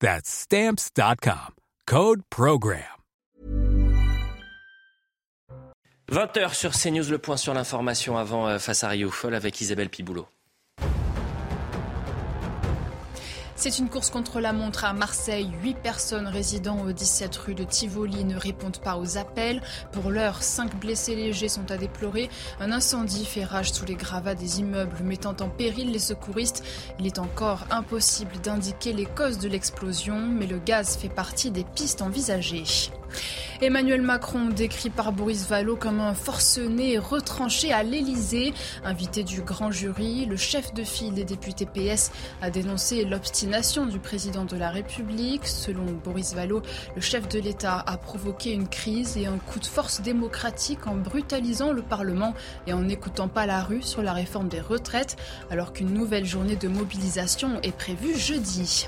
That's stamps.com. Code Program. 20h sur CNews, le point sur l'information avant euh, face à Rio Folle avec Isabelle Piboulot. C'est une course contre la montre à Marseille. Huit personnes résidant au 17 rue de Tivoli ne répondent pas aux appels. Pour l'heure, cinq blessés légers sont à déplorer. Un incendie fait rage sous les gravats des immeubles, mettant en péril les secouristes. Il est encore impossible d'indiquer les causes de l'explosion, mais le gaz fait partie des pistes envisagées. Emmanuel Macron, décrit par Boris Vallaud comme un forcené retranché à l'Élysée. Invité du grand jury, le chef de file des députés PS a dénoncé l'obstination du président de la République. Selon Boris Vallaud, le chef de l'État a provoqué une crise et un coup de force démocratique en brutalisant le Parlement et en n'écoutant pas la rue sur la réforme des retraites, alors qu'une nouvelle journée de mobilisation est prévue jeudi.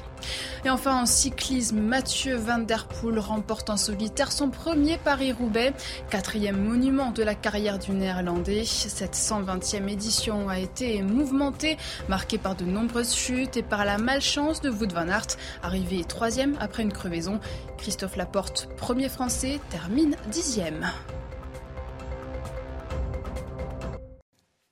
Et enfin en cyclisme, Mathieu Van Der Poel remporte en solitaire son premier Paris-Roubaix, quatrième monument de la carrière du néerlandais. Cette 120e édition a été mouvementée, marquée par de nombreuses chutes et par la malchance de Wout van Aert, arrivé troisième après une crevaison. Christophe Laporte, premier français, termine dixième.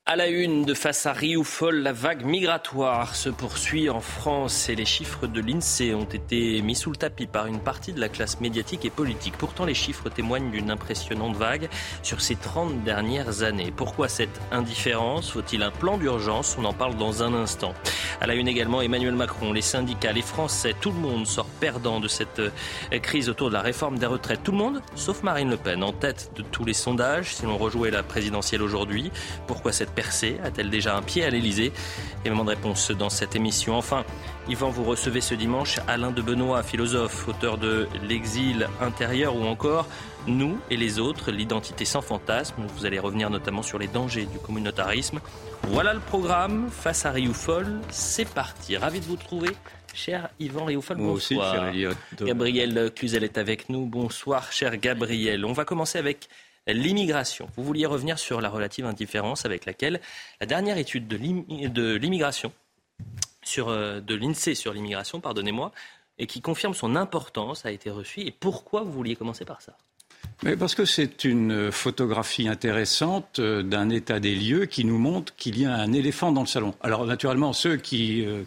À la une de face à Rioufol, la vague migratoire se poursuit en France et les chiffres de l'INSEE ont été mis sous le tapis par une partie de la classe médiatique et politique. Pourtant, les chiffres témoignent d'une impressionnante vague sur ces 30 dernières années. Pourquoi cette indifférence? Faut-il un plan d'urgence? On en parle dans un instant. À la une également, Emmanuel Macron, les syndicats, les Français, tout le monde sort perdant de cette euh, crise autour de la réforme des retraites. Tout le monde, sauf Marine Le Pen, en tête de tous les sondages. Si l'on rejouait la présidentielle aujourd'hui, pourquoi cette percée? A-t-elle déjà un pied à l'Elysée Élément de réponse dans cette émission. Enfin, Yvan, vous recevez ce dimanche Alain de Benoît, philosophe, auteur de L'exil intérieur ou encore Nous et les autres, l'identité sans fantasme. Vous allez revenir notamment sur les dangers du communautarisme. Voilà le programme face à Rioufol. C'est parti. Ravi de vous retrouver. Cher Yvan Rioufol, Moi aussi, bonsoir. cher. Gabriel Cluzel est avec nous. Bonsoir, cher Gabriel. On va commencer avec l'immigration. Vous vouliez revenir sur la relative indifférence avec laquelle la dernière étude de l'im- de l'immigration, euh, de l'INSEE sur l'immigration, pardonnez-moi, et qui confirme son importance, a été reçue. Et pourquoi vous vouliez commencer par ça? Mais parce que c'est une photographie intéressante euh, d'un état des lieux qui nous montre qu'il y a un éléphant dans le salon. Alors naturellement, ceux qui, euh,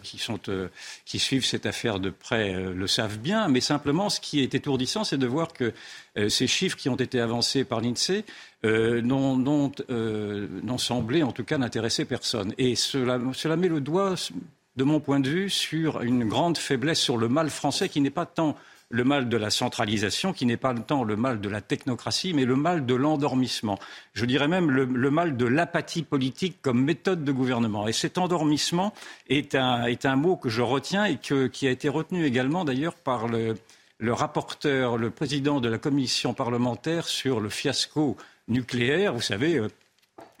euh, qui suivent cette affaire de près le savent bien, mais simplement ce qui est étourdissant, c'est de voir que ces chiffres qui ont été avancés par l'INSEE n'ont semblé en tout cas n'intéresser personne. Et cela met le doigt, de mon point de vue, sur une grande faiblesse, sur le mal français qui n'est pas tant le mal de la centralisation, qui n'est pas tant le mal de la technocratie, mais le mal de l'endormissement. Je dirais même le, mal de l'apathie politique comme méthode de gouvernement. Et cet endormissement est un, est un mot que je retiens et qui a été retenu également d'ailleurs par le, rapporteur, le président de la commission parlementaire sur le fiasco nucléaire. Vous savez, euh,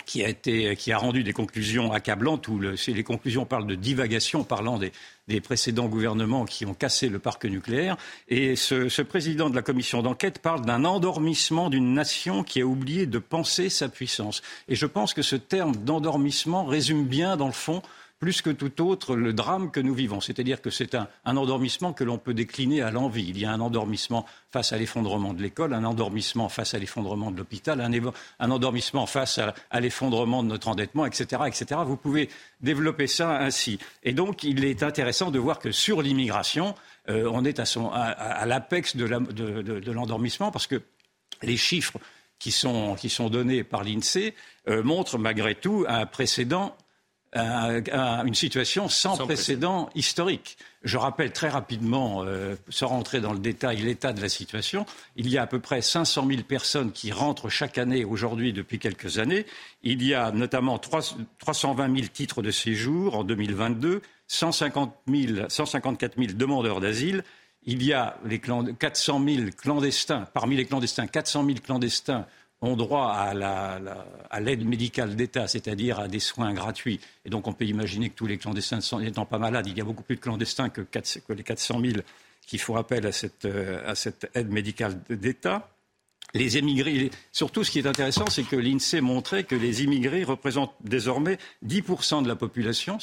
qui a, été, qui a rendu des conclusions accablantes, où les conclusions parlent de divagation, parlant des, des précédents gouvernements qui ont cassé le parc nucléaire. Et ce, ce président de la commission d'enquête parle d'un endormissement d'une nation qui a oublié de penser sa puissance. Et je pense que ce terme d'endormissement résume bien, dans le fond, plus que tout autre le drame que nous vivons. C'est-à-dire que c'est un, endormissement que l'on peut décliner à l'envie. Il y a un endormissement face à l'effondrement de l'école, un endormissement face à l'effondrement de l'hôpital, un, endormissement face à, l'effondrement de notre endettement, etc., etc. Vous pouvez développer ça ainsi. Et donc, il est intéressant de voir que sur l'immigration, euh, on est à, à- à- l'apex de l'endormissement parce que les chiffres qui sont, qui sont données par l'INSEE euh, montrent malgré tout un précédent une situation sans, précédent, historique. Je rappelle très rapidement, euh, sans rentrer dans le détail, l'état de la situation. Il y a à peu près 500 000 personnes qui rentrent chaque année aujourd'hui depuis quelques années. Il y a notamment 320 000 titres de séjour en 2022, 150 000, 154 000 demandeurs d'asile. Il y a les 400 000 clandestins, parmi les clandestins, 400 000 clandestins ont droit à l'aide médicale d'État, c'est-à-dire à des soins gratuits. Et donc on peut imaginer que tous les clandestins n'étant pas malades, il y a beaucoup plus de clandestins que, les 400 000 qui font appel à cette, euh, à cette aide médicale d'État. Les émigrés, surtout ce qui est intéressant, c'est que l'INSEE montrait que les immigrés représentent désormais 10% de la population.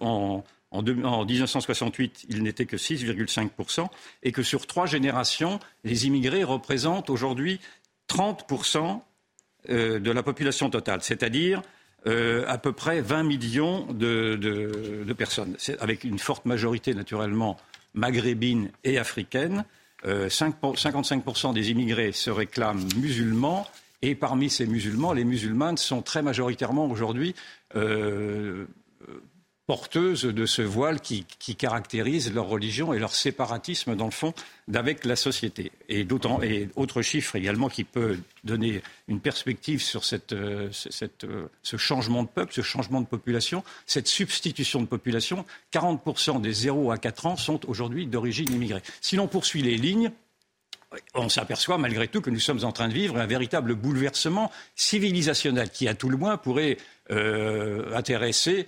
En, en, 1968, ils n'étaient que 6,5%, et que sur trois générations, les immigrés représentent aujourd'hui 30% euh, de la population totale, c'est-à-dire euh, à peu près 20 millions de, personnes, avec une forte majorité naturellement maghrébine et africaine. 55% euh, des immigrés se réclament musulmans et parmi ces musulmans, les musulmanes sont très majoritairement aujourd'hui porteuses de ce voile qui, caractérise leur religion et leur séparatisme, dans le fond, d'avec la société. Et, d'autant, et autre chiffre également qui peut donner une perspective sur cette, euh, euh, ce changement de peuple, ce changement de population, cette substitution de population, 40% des 0 à 4 ans sont aujourd'hui d'origine immigrée. Si l'on poursuit les lignes, on s'aperçoit malgré tout que nous sommes en train de vivre un véritable bouleversement civilisationnel qui, à tout le moins, pourrait euh, intéresser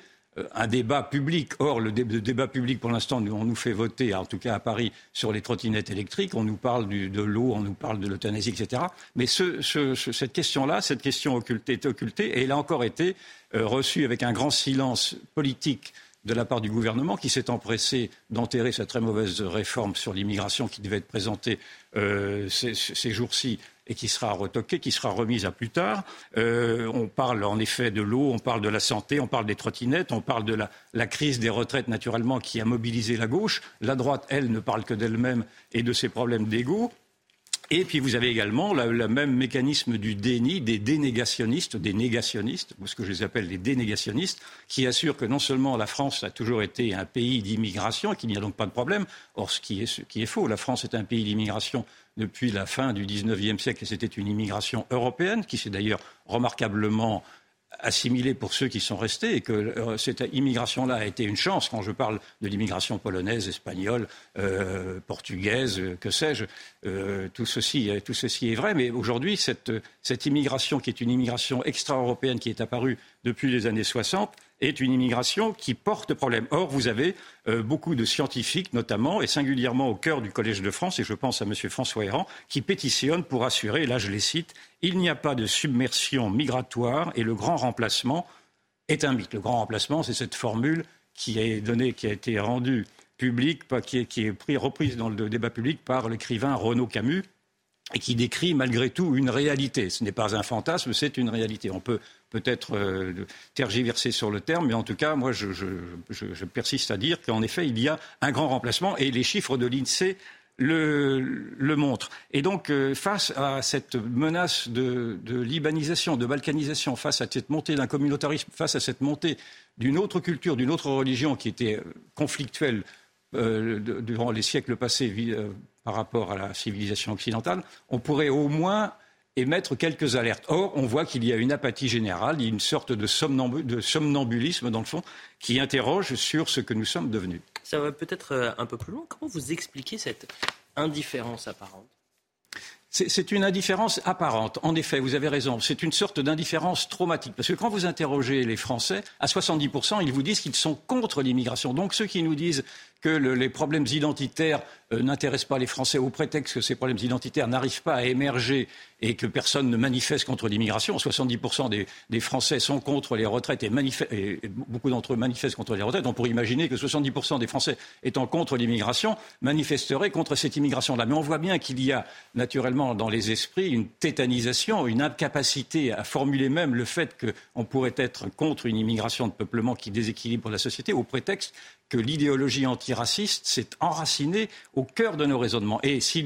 un débat public. Or, le, débat public, pour l'instant, on nous fait voter, en tout cas à Paris, sur les trottinettes électriques. On nous parle de l'eau, on nous parle de l'euthanasie, etc. Mais cette question-là, cette question occultée, est occultée, et elle a encore été euh, reçue avec un grand silence politique de la part du gouvernement qui s'est empressé d'enterrer sa très mauvaise réforme sur l'immigration qui devait être présentée euh, ces jours-ci et qui sera retoquée, qui sera remise à plus tard. Euh, on parle en effet de l'eau, on parle de la santé, on parle des trottinettes, on parle de la, crise des retraites naturellement qui a mobilisé la gauche. La droite, elle, ne parle que d'elle-même et de ses problèmes d'ego. Et puis vous avez également le même mécanisme du déni des dénégationnistes, des négationnistes, ou ce que je les appelle les dénégationnistes, qui assurent que non seulement la France a toujours été un pays d'immigration et qu'il n'y a donc pas de problème, or ce qui est faux, la France est un pays d'immigration depuis la fin du XIXe siècle et c'était une immigration européenne qui s'est d'ailleurs remarquablement assimilée pour ceux qui sont restés et que euh, cette immigration-là a été une chance. Quand je parle de l'immigration polonaise, espagnole, euh, portugaise, euh, que sais-je, tout, ceci, tout ceci est vrai. Mais aujourd'hui, cette, cette immigration qui est une immigration extra-européenne qui est apparue depuis les années 60 est une immigration qui porte problème. Or, vous avez euh, beaucoup de scientifiques, notamment, et singulièrement au cœur du Collège de France, et je pense à M. François Héran, qui pétitionnent pour assurer, là je les cite, il n'y a pas de submersion migratoire et le grand remplacement est un mythe. Le grand remplacement, c'est cette formule qui est donnée, qui a été rendue publique, qui est, qui reprise dans le débat public par l'écrivain Renaud Camus, et qui décrit malgré tout une réalité. Ce n'est pas un fantasme, c'est une réalité. On peut peut-être euh, tergiverser sur le terme, mais en tout cas, moi, je, persiste à dire qu'en effet, il y a un grand remplacement et les chiffres de l'INSEE le, montrent. Et donc, euh, face à cette menace de, libanisation, de balkanisation, face à cette montée d'un communautarisme, face à cette montée d'une autre culture, d'une autre religion qui était euh, conflictuelle durant les siècles passés par rapport à la civilisation occidentale, on pourrait au moins émettre quelques alertes. Or, on voit qu'il y a une apathie générale, une sorte de, somnambulisme, dans le fond, qui interroge sur ce que nous sommes devenus. Ça va peut-être euh, un peu plus loin. Comment vous expliquez cette indifférence apparente? C'est une indifférence apparente. En effet, vous avez raison. C'est une sorte d'indifférence traumatique. Parce que quand vous interrogez les Français, à 70%, ils vous disent qu'ils sont contre l'immigration. Donc ceux qui nous disent que les problèmes identitaires euh, n'intéressent pas les Français au prétexte que ces problèmes identitaires n'arrivent pas à émerger et que personne ne manifeste contre l'immigration. 70% des, Français sont contre les retraites et, et beaucoup d'entre eux manifestent contre les retraites. On pourrait imaginer que 70% des Français étant contre l'immigration manifesteraient contre cette immigration-là. Mais on voit bien qu'il y a naturellement dans les esprits une tétanisation, une incapacité à formuler même le fait qu'on pourrait être contre une immigration de peuplement qui déséquilibre la société au prétexte que l'idéologie antiraciste s'est enracinée au cœur de nos raisonnements. Et si,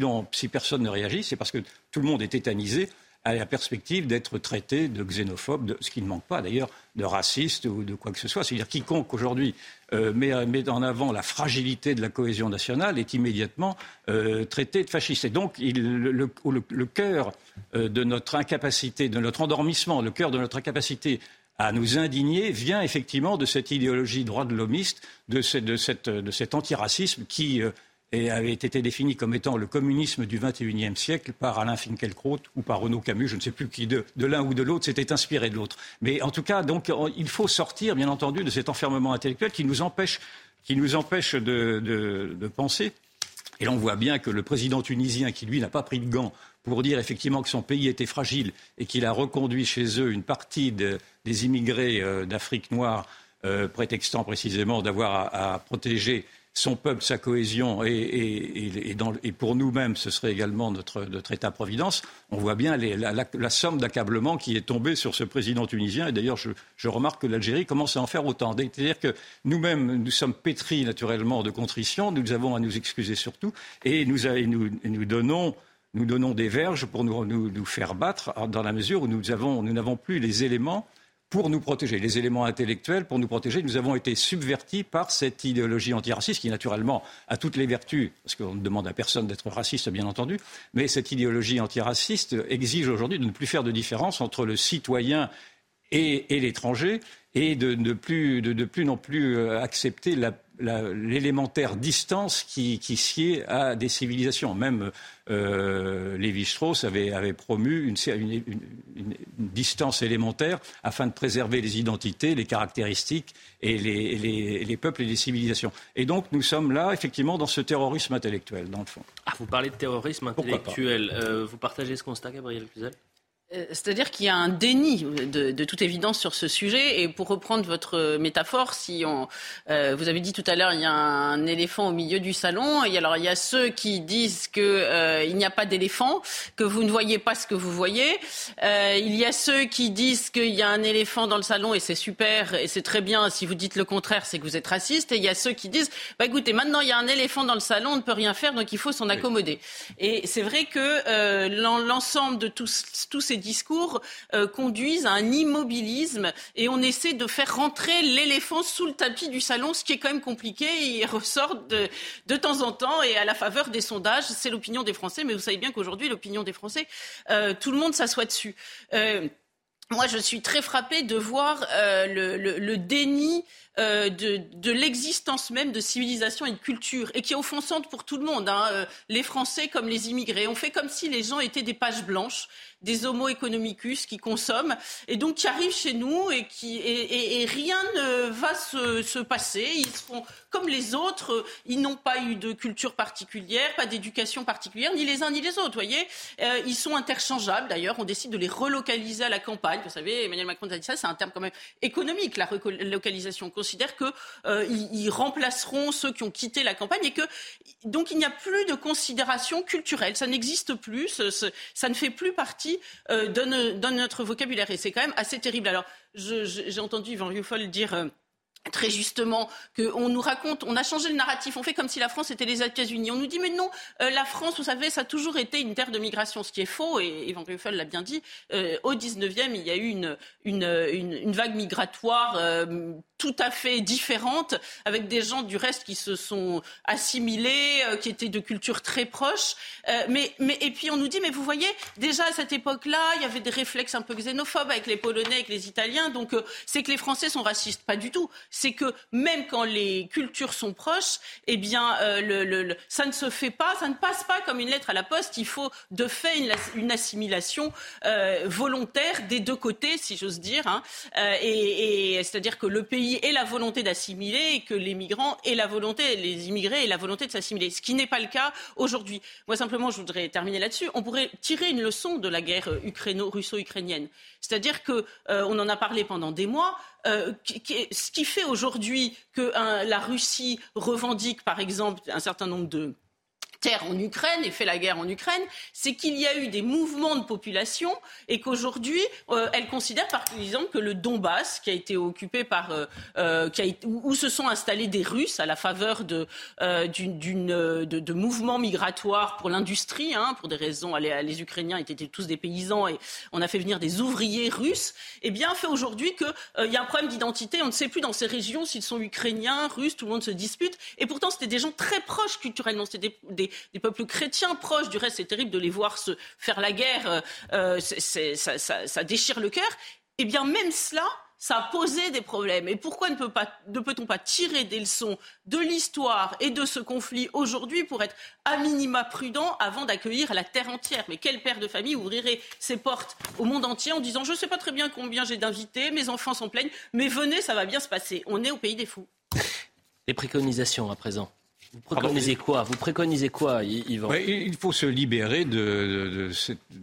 personne ne réagit, c'est parce que tout le monde est tétanisé à la perspective d'être traité de xénophobe, de, ce qui ne manque pas d'ailleurs de raciste ou de quoi que ce soit. C'est-à-dire quiconque aujourd'hui euh, met, en avant la fragilité de la cohésion nationale est immédiatement euh, traité de fasciste. Et donc le, cœur euh, de notre incapacité, de notre endormissement, le cœur de notre incapacité à nous indigner vient effectivement de cette idéologie droit de l'homiste, de, cet antiracisme qui et avait été défini comme étant le communisme du XXIe siècle par Alain Finkielkraut ou par Renaud Camus, je ne sais plus qui de, l'un ou de l'autre s'était inspiré de l'autre. Mais en tout cas, donc, il faut sortir, bien entendu, de cet enfermement intellectuel qui nous empêche, qui nous empêche de, penser. Et là, on voit bien que le président tunisien, qui lui n'a pas pris de gants pour dire effectivement que son pays était fragile et qu'il a reconduit chez eux une partie des immigrés euh, d'Afrique noire, euh, prétextant précisément d'avoir à protéger son peuple, sa cohésion, et, pour nous-mêmes, ce serait également notre, État-providence, on voit bien la, somme d'accablement qui est tombée sur ce président tunisien. Et d'ailleurs, je, remarque que l'Algérie commence à en faire autant. C'est-à-dire que nous-mêmes, nous sommes pétris naturellement de contrition, nous avons à nous excuser surtout, et nous, donnons des verges pour nous, faire battre dans la mesure où nous n'avons plus les éléments pour nous protéger, les éléments intellectuels pour nous protéger. Nous avons été subvertis par cette idéologie antiraciste qui, naturellement, a toutes les vertus, parce qu'on ne demande à personne d'être raciste, bien entendu, mais cette idéologie antiraciste exige aujourd'hui de ne plus faire de différence entre le citoyen et, l'étranger et de ne plus, de, plus non plus euh, accepter l'élémentaire distance qui, qui sied à des civilisations. Même euh, Lévi-Strauss avait, avait, promu une, une, une, distance élémentaire afin de préserver les identités, les caractéristiques et les, les, les, peuples et les civilisations. Et donc nous sommes là, effectivement, dans ce terrorisme intellectuel, dans le fond. Ah, vous parlez de terrorisme intellectuel. Euh, vous partagez ce constat, Gabriel Cluzel? C'est-à-dire qu'il y a un déni de, toute évidence sur ce sujet. Et pour reprendre votre métaphore, si on, euh, vous avez dit tout à l'heure, il y a un éléphant au milieu du salon. Et alors il y a ceux qui disent qu'il euh, n'y a pas d'éléphant, que vous ne voyez pas ce que vous voyez. il y a ceux qui disent qu'il y a un éléphant dans le salon et c'est super et c'est très bien. Si vous dites le contraire, c'est que vous êtes raciste. Et il y a ceux qui disent, bah écoutez, maintenant il y a un éléphant dans le salon, on ne peut rien faire, donc il faut s'en accommoder. Et c'est vrai que l'ensemble de tous, tous ces discours euh, conduisent à un immobilisme et on essaie de faire rentrer l'éléphant sous le tapis du salon, ce qui est quand même compliqué. Il ressort de, de temps en temps et à la faveur des sondages, c'est l'opinion des Français, mais vous savez bien qu'aujourd'hui, l'opinion des Français, euh, tout le monde s'assoit dessus. Euh, moi, je suis très frappée de voir le, le, déni euh, de, l'existence même de civilisation et de culture, et qui est offensante pour tout le monde, hein, les Français comme les immigrés. On fait comme si les gens étaient des pages blanches des homo economicus qui consomment et donc qui arrivent chez nous et qui et, rien ne va se, se, passer. Ils seront comme les autres. Ils n'ont pas eu de culture particulière, pas d'éducation particulière, ni les uns ni les autres. Voyez, euh, ils sont interchangeables. D'ailleurs, on décide de les relocaliser à la campagne. Vous savez, Emmanuel Macron a dit ça. C'est un terme quand même économique. La relocalisation. On considère que euh, remplaceront ceux qui ont quitté la campagne et que donc il n'y a plus de considération culturelle. Ça n'existe plus. ça ne fait plus partie euh, dans, notre vocabulaire. Et c'est quand même assez terrible. Alors, j'ai entendu Yvan Rioufol dire. Euh, très justement qu'on nous raconte, on a changé le narratif, on fait comme si la France était les États-Unis. On nous dit mais non, euh, la France, vous savez, ça a toujours été une terre de migration, ce qui est faux. Et Yvan Rioufol l'a bien dit. au 19e, il y a eu une, vague migratoire tout à fait différente, avec des gens du reste qui se sont assimilés, euh, qui étaient de cultures très proches. Euh, mais, mais, et puis on nous dit, mais vous voyez, déjà à cette époque-là, il y avait des réflexes un peu xénophobes avec les Polonais, avec les Italiens. Donc euh, c'est que les Français sont racistes, pas du tout. C'est que même quand les cultures sont proches, eh bien, le, ça ne se fait pas, ça ne passe pas comme une lettre à la poste. Il faut de fait une, assimilation volontaire des deux côtés, si j'ose dire. Hein. et, et c'est-à-dire que le pays et la volonté d'assimiler et que les migrants aient la volonté, les immigrés aient la volonté de s'assimiler. Ce qui n'est pas le cas aujourd'hui. Moi, simplement, je voudrais terminer là-dessus. On pourrait tirer une leçon de la guerre russo-ukrainienne. C'est-à-dire qu'on euh, en a parlé pendant des mois. Euh, ce qui fait aujourd'hui que la Russie revendique, par exemple, un certain nombre de terre en Ukraine et fait la guerre en Ukraine, c'est qu'il y a eu des mouvements de population et qu'aujourd'hui, euh, elle considère par exemple que le Donbass, qui a été occupé par, euh, euh, où, se sont installés des Russes à la faveur de, d'une, de, mouvements migratoires pour l'industrie, hein, pour des raisons, les, Ukrainiens étaient tous des paysans et on a fait venir des ouvriers russes, eh bien fait aujourd'hui qu'il y a un problème d'identité. On ne sait plus dans ces régions s'ils sont ukrainiens, russes, tout le monde se dispute. Et pourtant, c'était des gens très proches culturellement. C'était des, peuples chrétiens proches. Du reste, c'est terrible de les voir se faire la guerre. Euh, ça, ça, déchire le cœur. Eh bien, même cela, ça a posé des problèmes. Et pourquoi ne, peut pas, peut-on pas tirer des leçons de l'histoire et de ce conflit aujourd'hui pour être à minima prudent avant d'accueillir la terre entière? Mais quel père de famille ouvrirait ses portes au monde entier en disant je ne sais pas très bien combien j'ai d'invités, mes enfants s'en plaignent, mais venez, ça va bien se passer. On est au pays des fous. Les préconisations à présent. Vous préconisez quoi? Vous préconisez quoi, Yvan? Il faut se libérer de,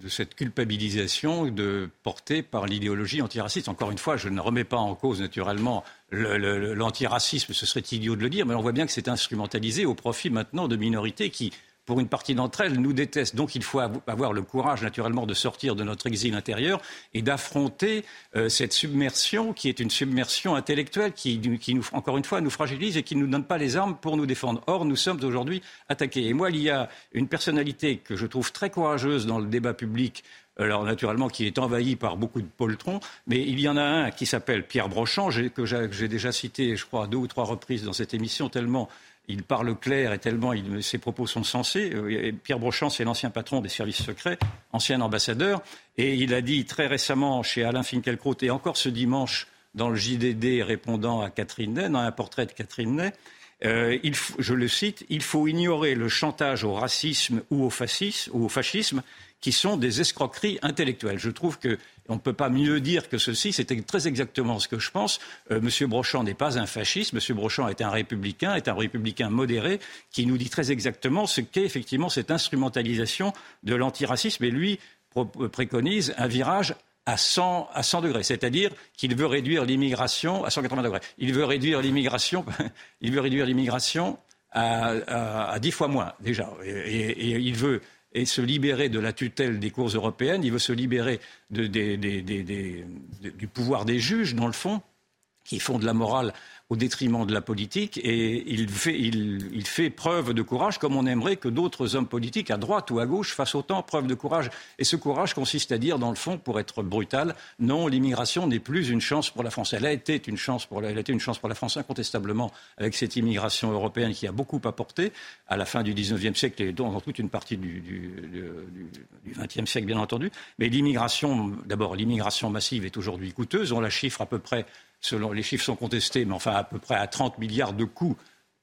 cette, culpabilisation de, portée par l'idéologie antiraciste. Encore une fois, je ne remets pas en cause naturellement l'antiracisme, ce serait idiot de le dire, mais on voit bien que c'est instrumentalisé au profit maintenant de minorités qui pour une partie d'entre elles, nous détestent. Donc il faut avoir le courage, naturellement, de sortir de notre exil intérieur et d'affronter euh, cette submersion qui est une submersion intellectuelle qui, qui, nous, encore une fois, nous fragilise et qui ne nous donne pas les armes pour nous défendre. Or, nous sommes aujourd'hui attaqués. Et moi, il y a une personnalité que je trouve très courageuse dans le débat public alors naturellement qui est envahi par beaucoup de poltrons, mais il y en a un qui s'appelle Pierre Brochant, que j'ai déjà cité, je crois, deux ou trois reprises dans cette émission, tellement il parle clair et tellement ses propos sont sensés. Euh, Pierre Brochant, c'est l'ancien patron des services secrets, ancien ambassadeur, et il a dit très récemment chez Alain Finkielkraut et encore ce dimanche dans le JDD répondant à Catherine Ney, dans un portrait de Catherine Ney, euh, je le cite, il faut ignorer le chantage au racisme ou au fascisme, ou au fascisme qui sont des escroqueries intellectuelles. Je trouve que on ne peut pas mieux dire que ceci. C'était très exactement ce que je pense. Euh, Monsieur Brochant n'est pas un fasciste. Monsieur Brochant est un républicain, est un républicain modéré qui nous dit très exactement ce qu'est effectivement cette instrumentalisation de l'antiracisme. Et lui préconise un virage à 100, à 100 degrés, c'est-à-dire qu'il veut réduire l'immigration à 180 degrés. Il veut réduire l'immigration, il veut réduire l'immigration à, 10 fois moins déjà, et il veut et se libérer de la tutelle des cours européennes. Il veut se libérer du pouvoir des juges, dans le fond, qui font de la morale au détriment de la politique et il fait, il, fait, preuve de courage comme on aimerait que d'autres hommes politiques, à droite ou à gauche, fassent autant preuve de courage. Et ce courage consiste à dire, dans le fond, pour être brutal, non, l'immigration n'est plus une chance pour la France. Elle a été une chance pour la, elle a été une chance pour la France, incontestablement, avec cette immigration européenne qui a beaucoup apporté à la fin du XIXe siècle et dans toute une partie du, XXe siècle, bien entendu. Mais l'immigration, d'abord, l'immigration massive est aujourd'hui coûteuse. On la chiffre à peu près selon les chiffres sont contestés, mais enfin à peu près à 30 milliards de coûts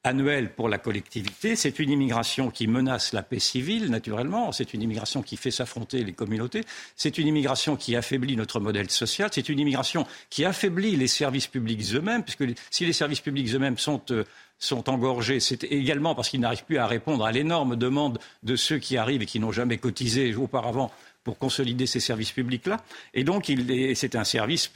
annuels pour la collectivité. C'est une immigration qui menace la paix civile, naturellement. C'est une immigration qui fait s'affronter les communautés. C'est une immigration qui affaiblit notre modèle social. C'est une immigration qui affaiblit les services publics eux-mêmes, puisque si les services publics eux-mêmes euh, sont engorgés, c'est également parce qu'ils n'arrivent plus à répondre à l'énorme demande de ceux qui arrivent et qui n'ont jamais cotisé auparavant pour consolider ces services publics-là. Et donc, c'est un service,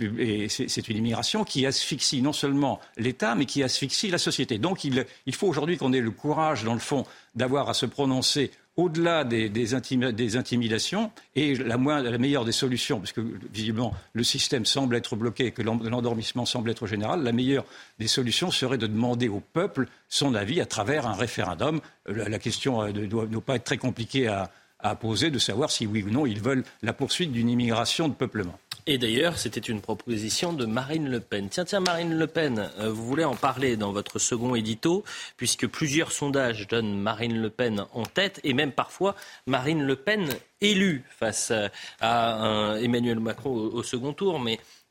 c'est une immigration qui asphyxie non seulement l'État, mais qui asphyxie la société. Donc, il, faut aujourd'hui qu'on ait le courage, dans le fond, d'avoir à se prononcer au-delà des, intimidations et la, meilleure des solutions, puisque visiblement le système semble être bloqué et que l'endormissement semble être général, la meilleure des solutions serait de demander au peuple son avis à travers un référendum. La, question euh, ne doit, doit, pas être très compliquée à, à poser de savoir si oui ou non ils veulent la poursuite d'une immigration de peuplement. Et d'ailleurs, c'était une proposition de Marine Le Pen. Tiens, tiens, Marine Le Pen, euh, vous voulez en parler dans votre second édito, puisque plusieurs sondages donnent Marine Le Pen en tête, et même parfois Marine Le Pen élue face à Emmanuel Macron au, second tour.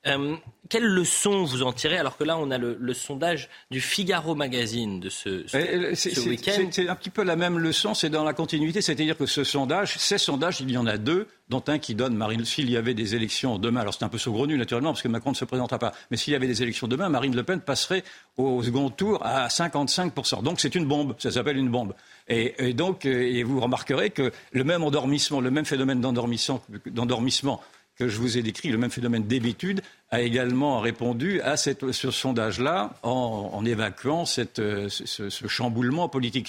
Euh, quelle leçon vous en tirez alors que là on a le, sondage du Figaro Magazine de ce, ce, week-end C'est un petit peu la même leçon, c'est dans la continuité, c'est-à-dire que ce sondage, ces sondages, il y en a deux, dont un qui donne Marine, s'il y avait des élections demain, alors c'est un peu saugrenu naturellement parce que Macron ne se présentera pas, mais s'il y avait des élections demain, Marine Le Pen passerait au second tour à 55%. Donc c'est une bombe, ça s'appelle une bombe. Et, donc, et vous remarquerez que le même endormissement, le même phénomène d'endormissement que je vous ai décrit, le même phénomène d'habitude, a également répondu à cette, ce sondage-là en, évacuant cette, ce, chamboulement politique.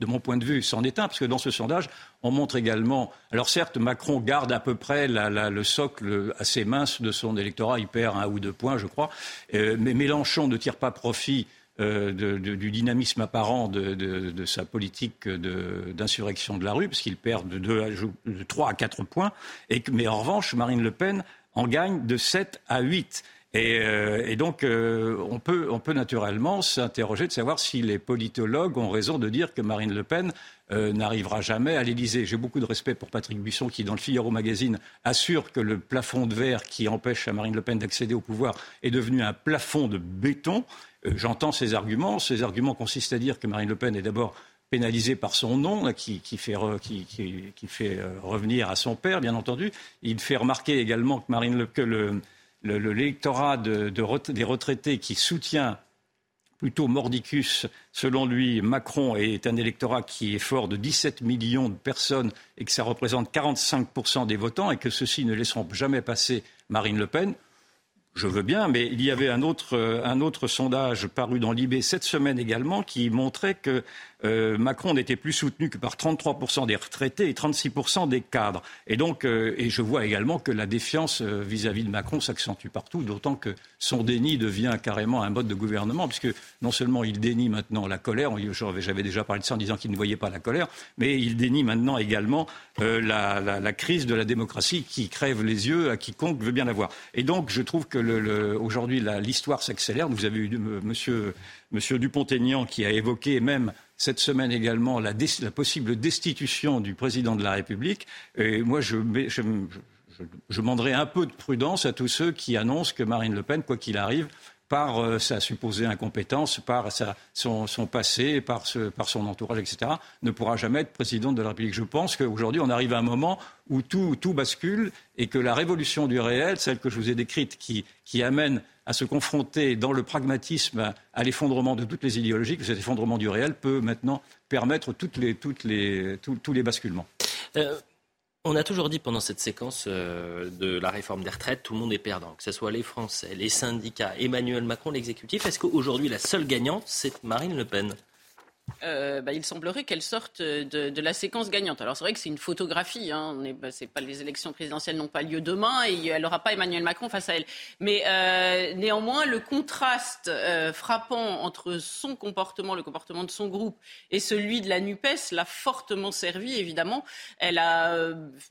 De mon point de vue, c'en est un, parce que dans ce sondage, on montre également. Alors certes, Macron garde à peu près le socle assez mince de son électorat, il perd un ou deux points, je crois, euh, mais Mélenchon ne tire pas profit euh, du dynamisme apparent de, sa politique d'insurrection de, la rue, parce qu'il perd de, de, 3 à 4 points, mais en revanche, Marine Le Pen en gagne de 7 à 8. Euh, et, donc, euh, on, peut, naturellement s'interroger de savoir si les politologues ont raison de dire que Marine Le Pen n'arrivera jamais à l'Élysée. J'ai beaucoup de respect pour Patrick Buisson qui, dans le Figaro Magazine, assure que le plafond de verre qui empêche à Marine Le Pen d'accéder au pouvoir est devenu un plafond de béton. Euh, j'entends ces arguments. Ces arguments consistent à dire que Marine Le Pen est d'abord pénalisée par son nom, qui, fait, euh, revenir à son père, bien entendu. Il fait remarquer également que, Marine le, que l'électorat des retraités qui soutient plutôt mordicus, selon lui, Macron est un électorat qui est fort de 17 millions de personnes et que ça représente 45% des votants et que ceux-ci ne laisseront jamais passer Marine Le Pen. Je veux bien, mais il y avait un autre, euh, un autre sondage paru dans l'IB cette semaine également qui montrait que euh, Macron n'était plus soutenu que par 33% des retraités et 36% des cadres. Et donc, euh, et je vois également que la défiance vis-à-vis de Macron s'accentue partout, d'autant que son déni devient carrément un mode de gouvernement, puisque non seulement il dénie maintenant la colère, j'avais déjà parlé de ça en disant qu'il ne voyait pas la colère, mais il dénie maintenant également la, la, crise de la démocratie qui crève les yeux à quiconque veut bien la voir. Et donc, je trouve que aujourd'hui, l'histoire s'accélère. Vous avez eu monsieur, monsieur Dupont-Aignan qui a évoqué même cette semaine également la, possible destitution du président de la République. Et moi, je, je, je, demanderai un peu de prudence à tous ceux qui annoncent que Marine Le Pen, quoi qu'il arrive, par euh, sa supposée incompétence, par son, passé, par, son entourage, etc., ne pourra jamais être président de la République. Je pense qu'aujourd'hui, on arrive à un moment où tout, bascule et que la révolution du réel, celle que je vous ai décrite, qui, amène à se confronter dans le pragmatisme à l'effondrement de toutes les idéologies, que cet effondrement du réel peut maintenant permettre tous les basculements. Euh, on a toujours dit pendant cette séquence euh, de la réforme des retraites, tout le monde est perdant, que ce soit les Français, les syndicats, Emmanuel Macron, l'exécutif. Est-ce qu'aujourd'hui la seule gagnante, c'est Marine Le Pen? Euh, bah, il semblerait qu'elle sorte de, la séquence gagnante. Alors c'est vrai que c'est une photographie. Hein. Bah, pas les élections présidentielles n'ont pas lieu demain et elle n'aura pas Emmanuel Macron face à elle. Mais euh, néanmoins, le contraste euh, frappant entre son comportement, le comportement de son groupe et celui de la Nupes l'a fortement servi. Évidemment, elle a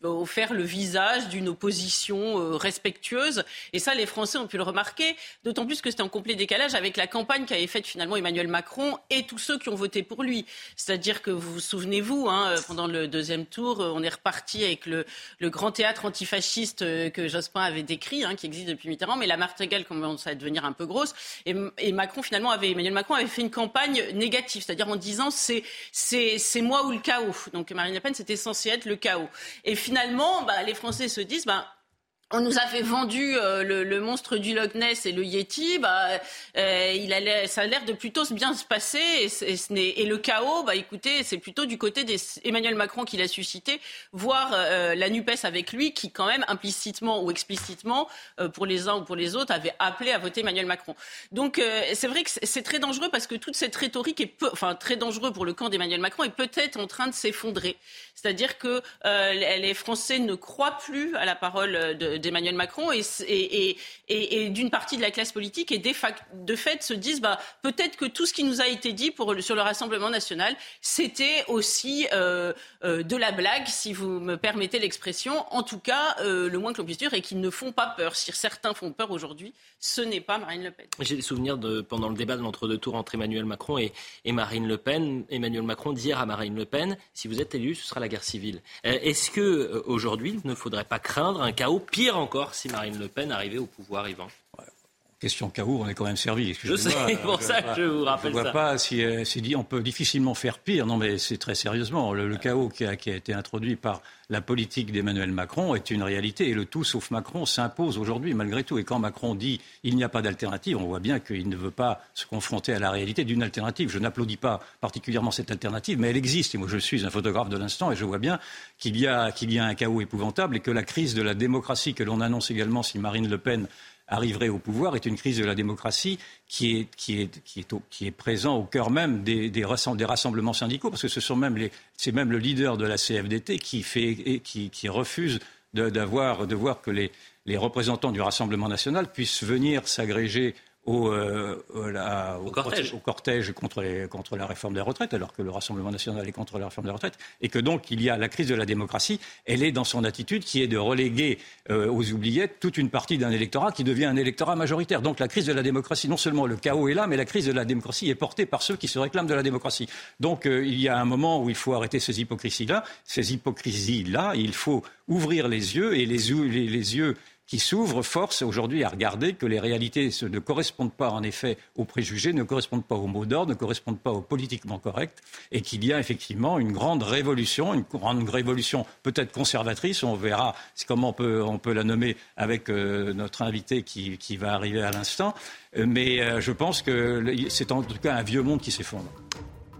offert le visage d'une opposition respectueuse. Et ça, les Français ont pu le remarquer. D'autant plus que c'était en complet décalage avec la campagne qu'avait faite finalement Emmanuel Macron et tous ceux qui ont voté pour lui. C'est-à-dire que vous vous souvenez-vous, hein, euh, pendant le deuxième tour, euh, on est reparti avec le, grand théâtre antifasciste euh, que Jospin avait décrit, hein, qui existe depuis Mitterrand, mais la martingale commence à devenir un peu grosse. Et, Macron, finalement, avait, Emmanuel Macron avait fait une campagne négative, c'est-à-dire en disant c'est, c'est, moi ou le chaos. Donc Marine Le Pen, c'était censé être le chaos. Et finalement, bah, les Français se disent, bah, on nous avait vendu euh, le, monstre du Loch Ness et le Yeti, bah, euh, il ça a l'air de plutôt bien se passer. Et, le chaos, bah, écoutez, c'est plutôt du côté d'Emmanuel Macron qui l'a suscité, voire euh, la Nupes avec lui, qui quand même implicitement ou explicitement, pour les uns ou pour les autres, avait appelé à voter Emmanuel Macron. Donc c'est vrai que c'est très dangereux parce que toute cette rhétorique est, enfin très dangereux pour le camp d'Emmanuel Macron est peut-être en train de s'effondrer. C'est-à-dire que les Français ne croient plus à la parole de d'Emmanuel Macron et, et, et, d'une partie de la classe politique et de fait se disent bah, peut-être que tout ce qui nous a été dit pour, sur le Rassemblement national, c'était aussi euh, euh, de la blague, si vous me permettez l'expression. En tout cas, euh, le moins que l'on puisse dire est qu'ils ne font pas peur. Si certains font peur aujourd'hui, ce n'est pas Marine Le Pen. J'ai des souvenirs de pendant le débat de l'entre-deux tours entre Emmanuel Macron et, et, Marine Le Pen. Emmanuel Macron dire à Marine Le Pen si vous êtes élu, ce sera la guerre civile. Est-ce que aujourd'hui, il ne faudrait pas craindre un chaos pire encore si Marine Le Pen arrivait au pouvoir, Yvan question chaos, on est quand même servi. Je sais, pour ça que je vous rappelle je vois ça. pas si euh, c'est dit, on peut difficilement faire pire. Non, mais c'est très sérieusement. Le, chaos qui a, qui a, été introduit par la politique d'Emmanuel Macron est une réalité. Et le tout sauf Macron s'impose aujourd'hui, malgré tout. Et quand Macron dit il n'y a pas d'alternative, on voit bien qu'il ne veut pas se confronter à la réalité d'une alternative. Je n'applaudis pas particulièrement cette alternative, mais elle existe. Et moi, je suis un photographe de l'instant et je vois bien qu'il y, a, qu'il y a un chaos épouvantable et que la crise de la démocratie que l'on annonce également si Marine Le Pen arriverait au pouvoir est une crise de la démocratie qui est, qui est, qui est, au, qui est présent au cœur même des, des, rassemblements syndicaux, parce que ce sont même les, c'est même le leader de la CFDT qui, fait, qui, qui refuse de, voir que les représentants du Rassemblement national puissent venir s'agréger au, euh, la, au, cortège. au, cortège, contre, les, contre la réforme des retraites, alors que le Rassemblement national est contre la réforme des retraites, et que donc il y a la crise de la démocratie, elle est dans son attitude qui est de reléguer euh, aux oubliettes toute une partie d'un électorat qui devient un électorat majoritaire. Donc la crise de la démocratie, non seulement le chaos est là, mais la crise de la démocratie est portée par ceux qui se réclament de la démocratie. Donc euh, il y a un moment où il faut arrêter ces hypocrisies-là, ces hypocrisies-là, il faut ouvrir les yeux et les, les, les yeux qui s'ouvre force aujourd'hui à regarder que les réalités ne correspondent pas en effet aux préjugés, ne correspondent pas aux mots d'ordre, ne correspondent pas au politiquement correct, et qu'il y a effectivement une grande révolution, une grande révolution peut-être conservatrice, on verra comment on peut, on peut la nommer avec euh, notre invité qui, qui, va arriver à l'instant, mais euh, je pense que c'est en tout cas un vieux monde qui s'effondre.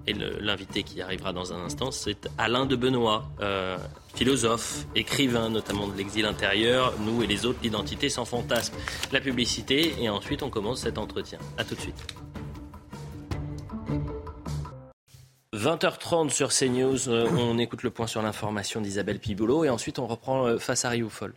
Et l'invité qui arrivera dans un instant, c'est Alain de Benoît, euh, philosophe, écrivain notamment de l'exil intérieur, nous et les autres, l'identité sans fantasme. La publicité, et ensuite on commence cet entretien. A tout de suite. 20h30 sur CNews, euh, on écoute le point sur l'information d'Isabelle Piboulot et ensuite on reprend euh, face à Rioufol.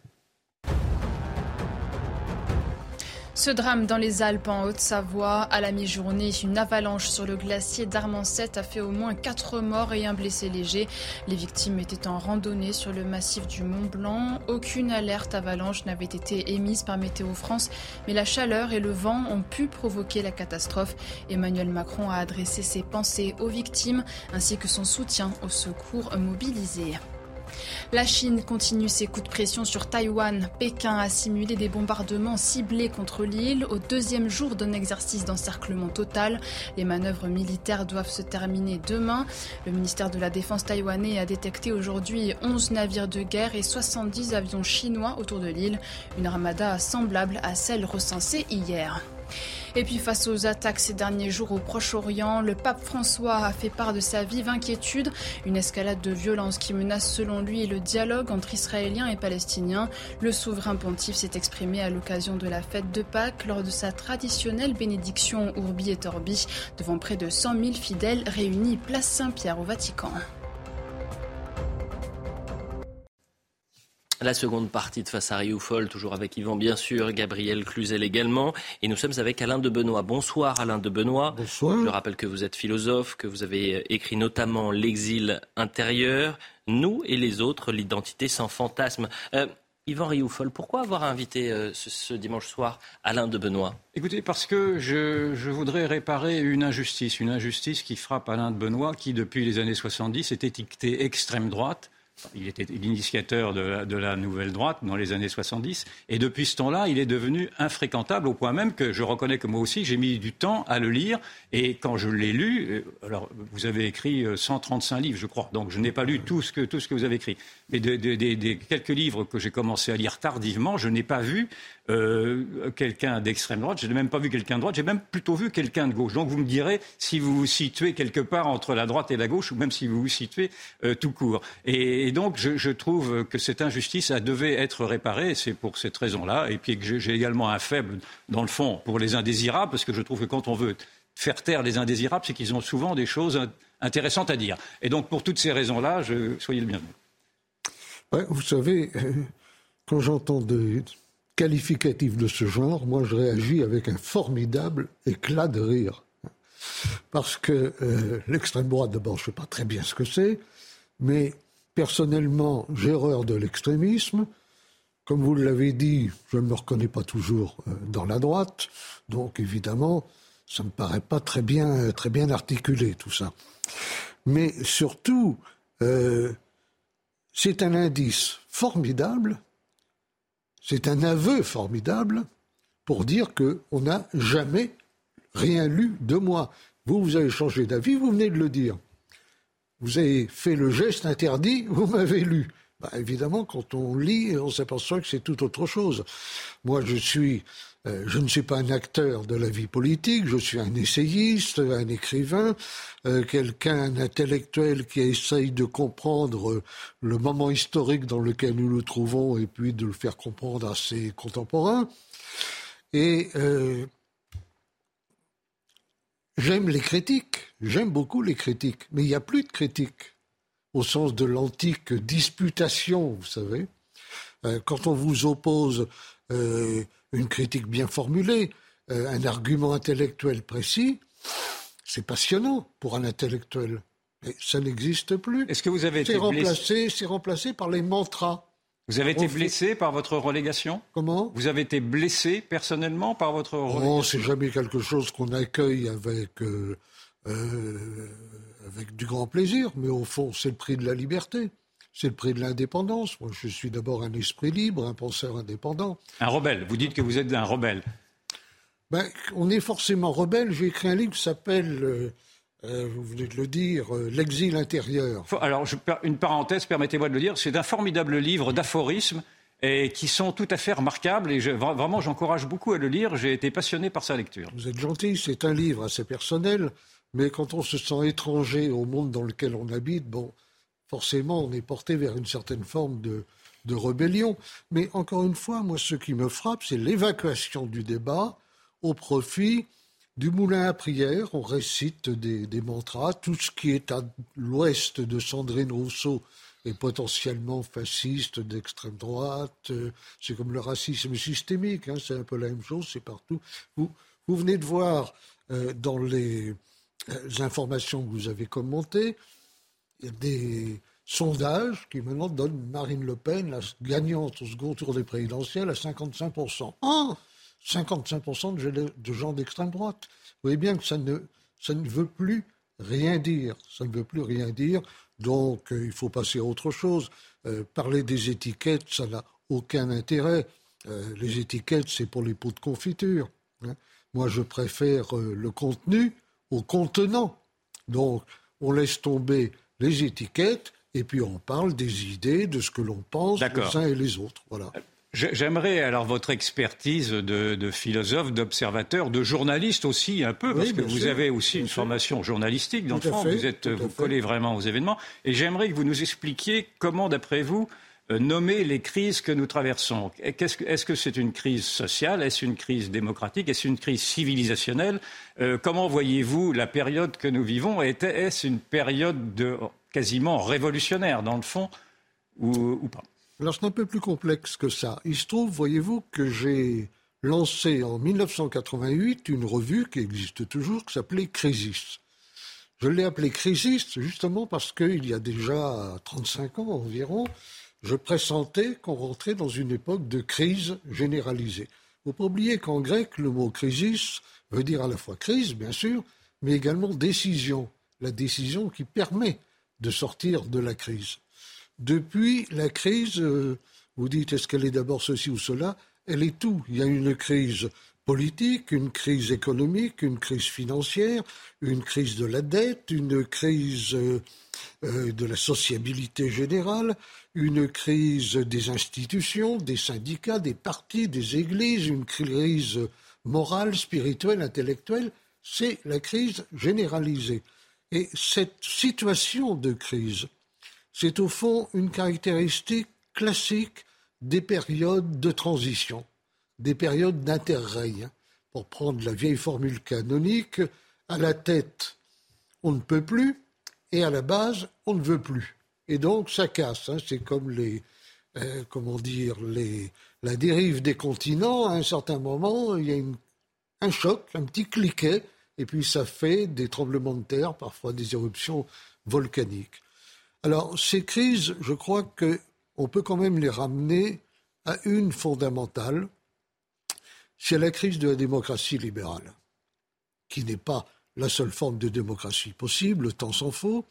Ce drame dans les Alpes en Haute-Savoie, à la mi-journée, une avalanche sur le glacier d'Armancette a fait au moins 4 morts et un blessé léger. Les victimes étaient en randonnée sur le massif du Mont Blanc. Aucune alerte avalanche n'avait été émise par Météo France, mais la chaleur et le vent ont pu provoquer la catastrophe. Emmanuel Macron a adressé ses pensées aux victimes ainsi que son soutien aux secours mobilisés. La Chine continue ses coups de pression sur Taïwan. Pékin a simulé des bombardements ciblés contre l'île au deuxième jour d'un exercice d'encerclement total. Les manœuvres militaires doivent se terminer demain. Le ministère de la Défense taïwanais a détecté aujourd'hui 11 navires de guerre et 70 avions chinois autour de l'île. Une armada semblable à celle recensée hier. Et puis face aux attaques ces derniers jours au Proche-Orient, le pape François a fait part de sa vive inquiétude, une escalade de violence qui menace selon lui le dialogue entre Israéliens et Palestiniens. Le souverain pontife s'est exprimé à l'occasion de la fête de Pâques lors de sa traditionnelle bénédiction Urbi et Torbi devant près de 100 000 fidèles réunis place Saint-Pierre au Vatican. La seconde partie de Face à Rioufol, toujours avec Yvan bien sûr, Gabriel Cluzel également. Et nous sommes avec Alain de Benoît. Bonsoir Alain de Benoît. Bonsoir. Je rappelle que vous êtes philosophe, que vous avez écrit notamment L'exil intérieur, Nous et les autres, l'identité sans fantasme. Euh, Yvan Rioufol, pourquoi avoir invité euh, ce, ce, dimanche soir Alain de Benoît Écoutez, parce que je, je, voudrais réparer une injustice, une injustice qui frappe Alain de Benoît, qui depuis les années 70 est étiqueté extrême droite il était l'initiateur de, la, nouvelle droite dans les années 70. Et depuis ce temps-là, il est devenu infréquentable au point même que je reconnais que moi aussi, j'ai mis du temps à le lire. Et quand je l'ai lu, euh, alors vous avez écrit 135 euh, livres, je crois. Donc je n'ai pas lu tout ce que, tout ce que vous avez écrit. Mais des de, de, de, quelques livres que j'ai commencé à lire tardivement, je n'ai pas vu euh, quelqu'un d'extrême droite. Je n'ai même pas vu quelqu'un de droite. J'ai même plutôt vu quelqu'un de gauche. Donc vous me direz si vous vous situez quelque part entre la droite et la gauche, ou même si vous vous situez euh, tout court. Et, donc je, trouve que cette injustice a devait être réparée. C'est pour cette raison-là. Et puis j'ai également un faible, dans le fond, pour les indésirables, parce que je trouve que quand on veut faire taire les indésirables, c'est qu'ils ont souvent des choses intéressantes à dire. Et donc pour toutes ces raisons-là, soyez le bienvenu. Ouais, vous savez, euh, quand j'entends des de ce genre, moi je réagis avec un formidable éclat de rire. Parce que euh, l'extrême droite, d'abord, je ne sais pas très bien ce que c'est, mais personnellement, j'ai horreur de l'extrémisme. Comme vous l'avez dit, je ne me reconnais pas toujours euh, dans la droite, donc évidemment, ça ne me paraît pas très bien, très bien articulé tout ça. Mais surtout, euh, c'est un indice formidable, c'est un aveu formidable pour dire qu'on n'a jamais rien lu de moi. Vous, vous avez changé d'avis, vous venez de le dire. Vous avez fait le geste interdit, vous m'avez lu. Bah, évidemment, quand on lit, on s'aperçoit que c'est tout autre chose. Moi, je suis, euh, je ne suis pas un acteur de la vie politique, je suis un essayiste, un écrivain, euh, quelqu'un, un intellectuel qui essaye de comprendre le moment historique dans lequel nous nous trouvons et puis de le faire comprendre à ses contemporains. Et euh, j'aime les critiques, j'aime beaucoup les critiques, mais il n'y a plus de critiques au sens de l'antique disputation, vous savez. Euh, quand on vous oppose euh, une critique bien formulée, euh, un argument intellectuel précis, c'est passionnant pour un intellectuel. Mais ça n'existe plus. Est-ce que vous avez été remplacé, C'est remplacé par les mantras. Vous avez été blessé par votre relégation? Comment? Vous avez été blessé personnellement par votre oh, relégation? Non, c'est jamais quelque chose qu'on accueille avec avec du grand plaisir, mais au fond, c'est le prix de la liberté. C'est le prix de l'indépendance. Moi, je suis d'abord un esprit libre, un penseur indépendant. Un rebelle. Vous dites que vous êtes un rebelle. Ben, on est forcément rebelle. J'ai écrit un livre qui s'appelle, euh, euh, vous venez de le dire, euh, L'exil intérieur. Alors, je, une parenthèse, permettez-moi de le dire, c'est un formidable livre d'aphorismes et qui sont tout à fait remarquables. Et vraiment, j'encourage beaucoup à le lire. J'ai été passionné par sa lecture. Vous êtes gentil. C'est un livre assez personnel. Mais quand on se sent étranger au monde dans lequel on habite, bon, forcément, on est porté vers une certaine forme de, rébellion. Mais encore une fois, moi, ce qui me frappe, c'est l'évacuation du débat au profit du moulin à prière. On récite des, des mantras. Tout ce qui est à l'ouest de Sandrine Rousseau est potentiellement fasciste, d'extrême droite. C'est comme le racisme systémique, hein, c'est un peu la même chose, c'est partout. Vous, vous venez de voir euh, dans les les informations que vous avez commentées, il y a des sondages qui maintenant donnent Marine Le Pen la gagnante au second tour des présidentielles à 55%. Ah 55% de, gens d'extrême droite. Vous voyez bien que ça ne, ça ne veut plus rien dire. Ça ne veut plus rien dire. Donc, euh, il faut passer à autre chose. Euh, parler des étiquettes, ça n'a aucun intérêt. Euh, les étiquettes, c'est pour les pots de confiture. Hein. Moi, je préfère le contenu au contenant. Donc, on laisse tomber les étiquettes et puis on parle des idées, de ce que l'on pense les uns et les autres. Voilà. J'aimerais alors votre expertise de, philosophe, d'observateur, de journaliste aussi un peu, parce que vous avez aussi une formation journalistique dans le fond. vous êtes, vous collez vraiment aux événements. Et j'aimerais que vous nous expliquiez comment, d'après vous, nommer les crises que nous traversons. Est-ce que c'est une crise sociale? Est-ce une crise démocratique? Est-ce une crise civilisationnelle? Euh, Comment voyez-vous la période que nous vivons? Est-ce une période de, quasiment révolutionnaire, dans le fond, ou, pas? Alors, c'est un peu plus complexe que ça. Il se trouve, voyez-vous, que j'ai lancé en 1988 une revue qui existe toujours, qui s'appelait Crisis. Je l'ai appelée Crisis justement parce qu'il y a déjà 35 ans environ, je pressentais qu'on rentrait dans une époque de crise généralisée. Il ne faut pas oublier qu'en grec, le mot crisis veut dire à la fois crise, bien sûr, mais également décision. La décision qui permet de sortir de la crise. Depuis la crise, euh, vous dites est-ce qu'elle est d'abord ceci ou cela? Elle est tout. Il y a une crise politique, une crise économique, une crise financière, une crise de la dette, une crise euh, euh, de la sociabilité générale, une crise des institutions, des syndicats, des partis, des églises, une crise morale, spirituelle, intellectuelle. C'est la crise généralisée. Et cette situation de crise, c'est au fond une caractéristique classique des périodes de transition des périodes d'interrail. Hein. Pour prendre la vieille formule canonique, à la tête, on ne peut plus, et à la base, on ne veut plus. Et donc, ça casse. Hein. C'est comme les, euh, comment dire, les, la dérive des continents. À un certain moment, il y a un choc, un petit cliquet, et puis ça fait des tremblements de terre, parfois des éruptions volcaniques. Alors, ces crises, je crois qu'on peut quand même les ramener à une fondamentale, c'est la crise de la démocratie libérale, qui n'est pas la seule forme de démocratie possible, le temps s'en faut,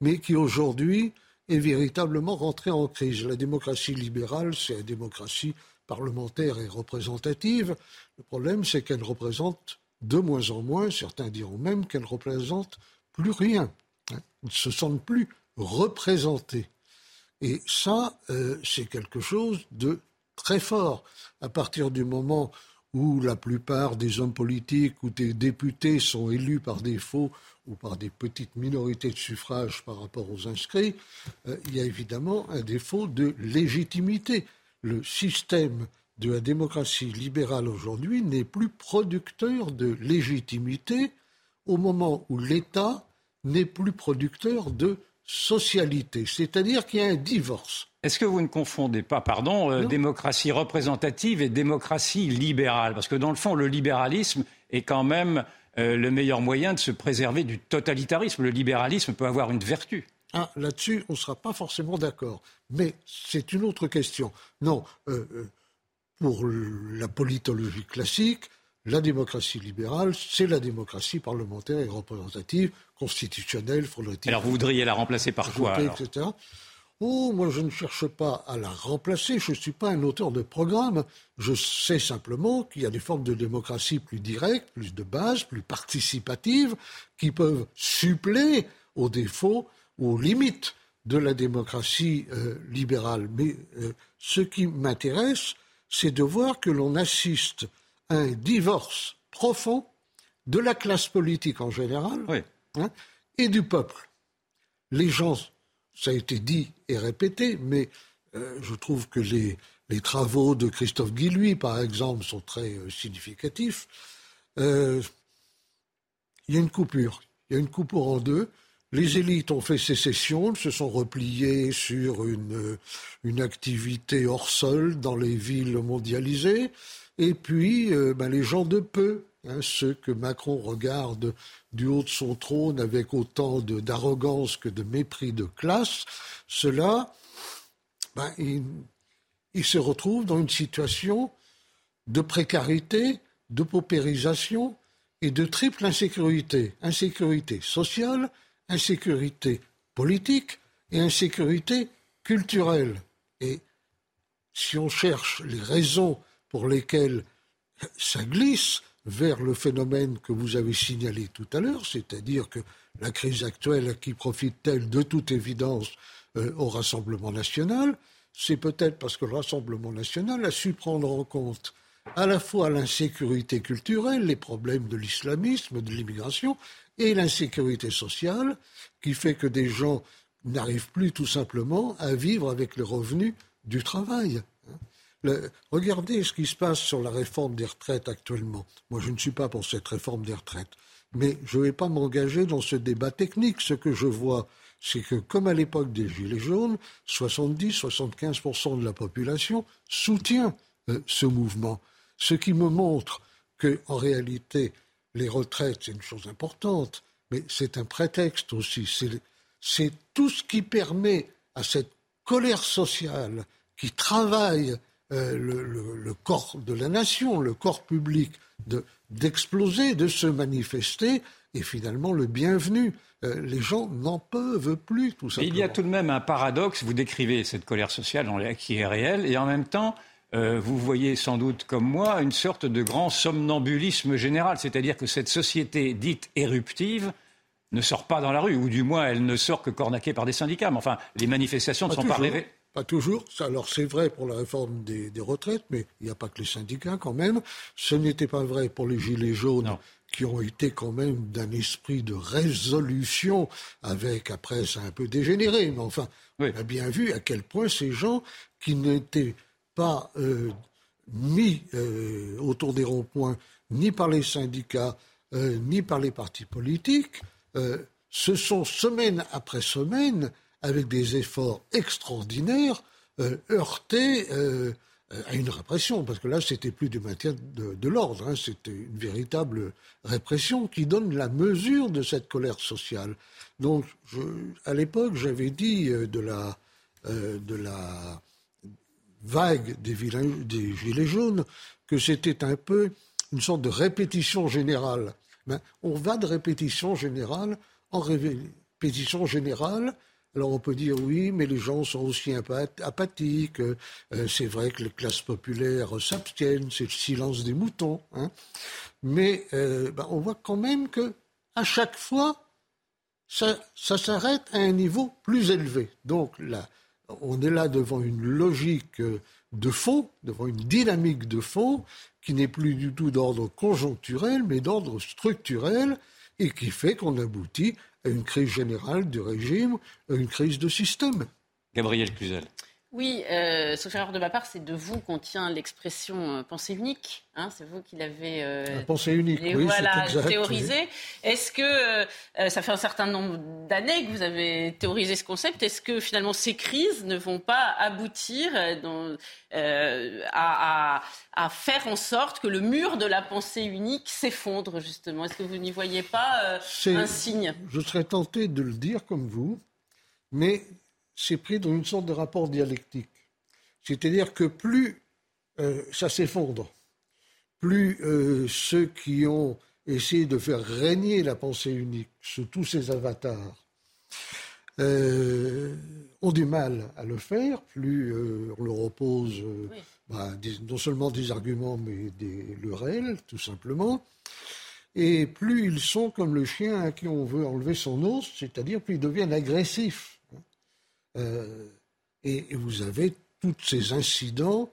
mais qui aujourd'hui est véritablement rentrée en crise. La démocratie libérale, c'est la démocratie parlementaire et représentative. Le problème, c'est qu'elle représente de moins en moins, certains diront même qu'elle représente plus rien. Hein. Ils ne se sentent plus représentés. Et ça, euh, c'est quelque chose de très fort. À partir du moment où la plupart des hommes politiques ou des députés sont élus par défaut ou par des petites minorités de suffrage par rapport aux inscrits, euh, il y a évidemment un défaut de légitimité. Le système de la démocratie libérale aujourd'hui n'est plus producteur de légitimité au moment où l'État n'est plus producteur de socialité. C'est-à-dire qu'il y a un divorce. Est-ce que vous ne confondez pas, pardon, euh, démocratie représentative et démocratie libérale? Parce que dans le fond, le libéralisme est quand même euh, le meilleur moyen de se préserver du totalitarisme. Le libéralisme peut avoir une vertu. Ah, là-dessus, on ne sera pas forcément d'accord. Mais c'est une autre question. Non, euh, pour la politologie classique, la démocratie libérale, c'est la démocratie parlementaire et représentative, constitutionnelle, Alors vous voudriez la remplacer par quoi etc. Oh, moi je ne cherche pas à la remplacer, je ne suis pas un auteur de programme, je sais simplement qu'il y a des formes de démocratie plus directes, plus de base, plus participatives, qui peuvent suppléer aux défauts ou aux limites de la démocratie euh, libérale. Mais euh, ce qui m'intéresse, c'est de voir que l'on assiste un divorce profond de la classe politique en général hein, et du peuple. Les gens, ça a été dit et répété, mais euh, je trouve que les, travaux de Christophe Guilluy, par exemple, sont très euh, significatifs. Euh, il y a une coupure. Il y a une coupure en deux. Les élites ont fait sécession, se sont repliées sur une, une activité hors sol dans les villes mondialisées. Et puis, euh, ben, les gens de peu, hein, ceux que Macron regarde du haut de son trône avec autant d'arrogance que de mépris de classe, ceux-là, ben, ils, se retrouvent dans une situation de précarité, de paupérisation et de triple insécurité. Insécurité sociale, insécurité politique et insécurité culturelle. Et si on cherche les raisons pour lesquelles ça glisse vers le phénomène que vous avez signalé tout à l'heure, c'est-à-dire que la crise actuelle à qui profite-t-elle de toute évidence euh, au Rassemblement national, c'est peut-être parce que le Rassemblement national a su prendre en compte à la fois l'insécurité culturelle, les problèmes de l'islamisme, de l'immigration, et l'insécurité sociale qui fait que des gens n'arrivent plus tout simplement à vivre avec les revenus du travail. regardez ce qui se passe sur la réforme des retraites actuellement. Moi, je ne suis pas pour cette réforme des retraites. Mais je ne vais pas m'engager dans ce débat technique. Ce que je vois, c'est que, comme à l'époque des Gilets jaunes, 70-75% de la population soutient euh, ce mouvement. Ce qui me montre qu'en réalité, les retraites, c'est une chose importante, mais c'est un prétexte aussi. C'est tout ce qui permet à cette colère sociale qui travaille euh, le, corps de la nation, le corps public, d'exploser, de, se manifester, et finalement le bienvenu. Euh, les gens n'en peuvent plus, tout simplement. il y a tout de même un paradoxe. Vous décrivez cette colère sociale qui est réelle, et en même temps, euh, vous voyez sans doute comme moi une sorte de grand somnambulisme général, c'est-à-dire que cette société dite éruptive ne sort pas dans la rue, ou du moins elle ne sort que cornaquée par des syndicats. Mais enfin, les manifestations ne sont pas rêvées. Pas toujours. Alors c'est vrai pour la réforme des, retraites, mais il n'y a pas que les syndicats quand même. Ce n'était pas vrai pour les Gilets jaunes. qui ont été quand même d'un esprit de résolution, avec, après, ça a un peu dégénéré, mais enfin, on a bien vu à quel point ces gens qui n'étaient pas euh, mis euh, autour des ronds-points ni par les syndicats, euh, ni par les partis politiques, se sont semaine après semaine, avec des efforts extraordinaires, heurtés à une répression, parce que là, c'était plus du maintien de, l'ordre, hein, c'était une véritable répression qui donne la mesure de cette colère sociale. Donc, à l'époque, j'avais dit de la, de la vague des, des Gilets jaunes que c'était un peu une sorte de répétition générale. on va de répétition générale en répétition générale Alors on peut dire oui, mais les gens sont aussi apathiques. Euh, c'est vrai que les classes populaires s'abstiennent, c'est le silence des moutons. Hein. Mais euh, ben, on voit quand même que à chaque fois, ça, s'arrête à un niveau plus élevé. Donc là, on est là devant une logique de fond, devant une dynamique de fond qui n'est plus du tout d'ordre conjoncturel, mais d'ordre structurel, et qui fait qu'on aboutit à une crise générale du régime, à une crise de système. Gabriel Cluzel. Oui, euh, sauf erreur de ma part, c'est de vous qu'on tient l'expression euh, pensée unique. Hein, c'est vous qui l'avez euh, pensée unique, oui, voilà, théorisé. Est-ce que euh, ça fait un certain nombre d'années que vous avez théorisé ce concept Est-ce que finalement ces crises ne vont pas aboutir dans, à, à, faire en sorte que le mur de la pensée unique s'effondre justement? Est-ce que vous n'y voyez pas un signe? Je serais tenté de le dire comme vous, mais c'est pris dans une sorte de rapport dialectique. C'est-à-dire que plus euh, ça s'effondre, plus euh, ceux qui ont essayé de faire régner la pensée unique sous tous ces avatars euh, ont du mal à le faire, plus on leur oppose bah, non seulement des arguments, mais des lurels, tout simplement. Et plus ils sont comme le chien à qui on veut enlever son os, c'est-à-dire plus ils deviennent agressifs. Euh, et, vous avez tous ces incidents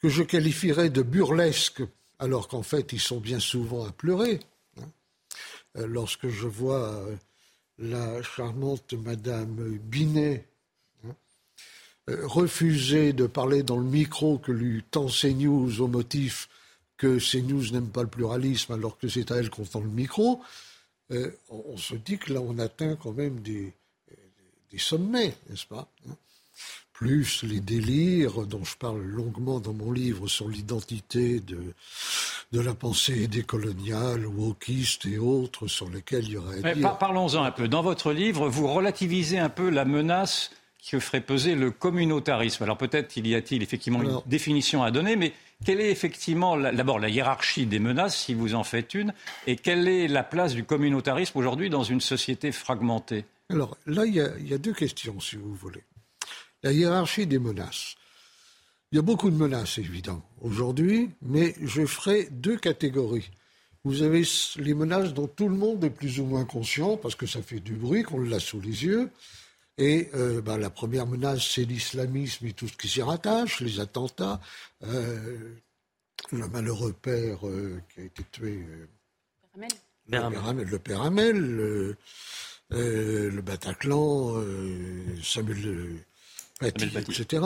que je qualifierais de burlesques, alors qu'en fait ils sont bien souvent à pleurer. Hein. Euh, lorsque je vois euh, la charmante Madame Binet hein, refuser de parler dans le micro que lui tend CNews au motif que CNews n'aime pas le pluralisme alors que c'est à elle qu'on tend le micro, on se dit que là on atteint quand même des, des sommets, n'est-ce pas hein Plus les délires dont je parle longuement dans mon livre sur l'identité de, de la pensée décoloniale, wokiste et autres, sur lesquels il y aurait à dire. Parlons-en un peu. Dans votre livre, vous relativisez un peu la menace que ferait peser le communautarisme. Alors peut-être y a-t-il effectivement une définition à donner, mais quelle est effectivement d'abord la hiérarchie des menaces, si vous en faites une, et quelle est la place du communautarisme aujourd'hui dans une société fragmentée? Alors là, il y, a, deux questions, si vous voulez. La hiérarchie des menaces. Il y a beaucoup de menaces, évidemment, aujourd'hui, mais je ferai deux catégories. Vous avez les menaces dont tout le monde est plus ou moins conscient, parce que ça fait du bruit, qu'on l'a sous les yeux. Et euh, ben, la première menace, c'est l'islamisme et tout ce qui s'y rattache, les attentats. Euh, le malheureux père euh, qui a été tué. Le père Hamel. Euh, le Bataclan, euh, Samuel Paty, etc.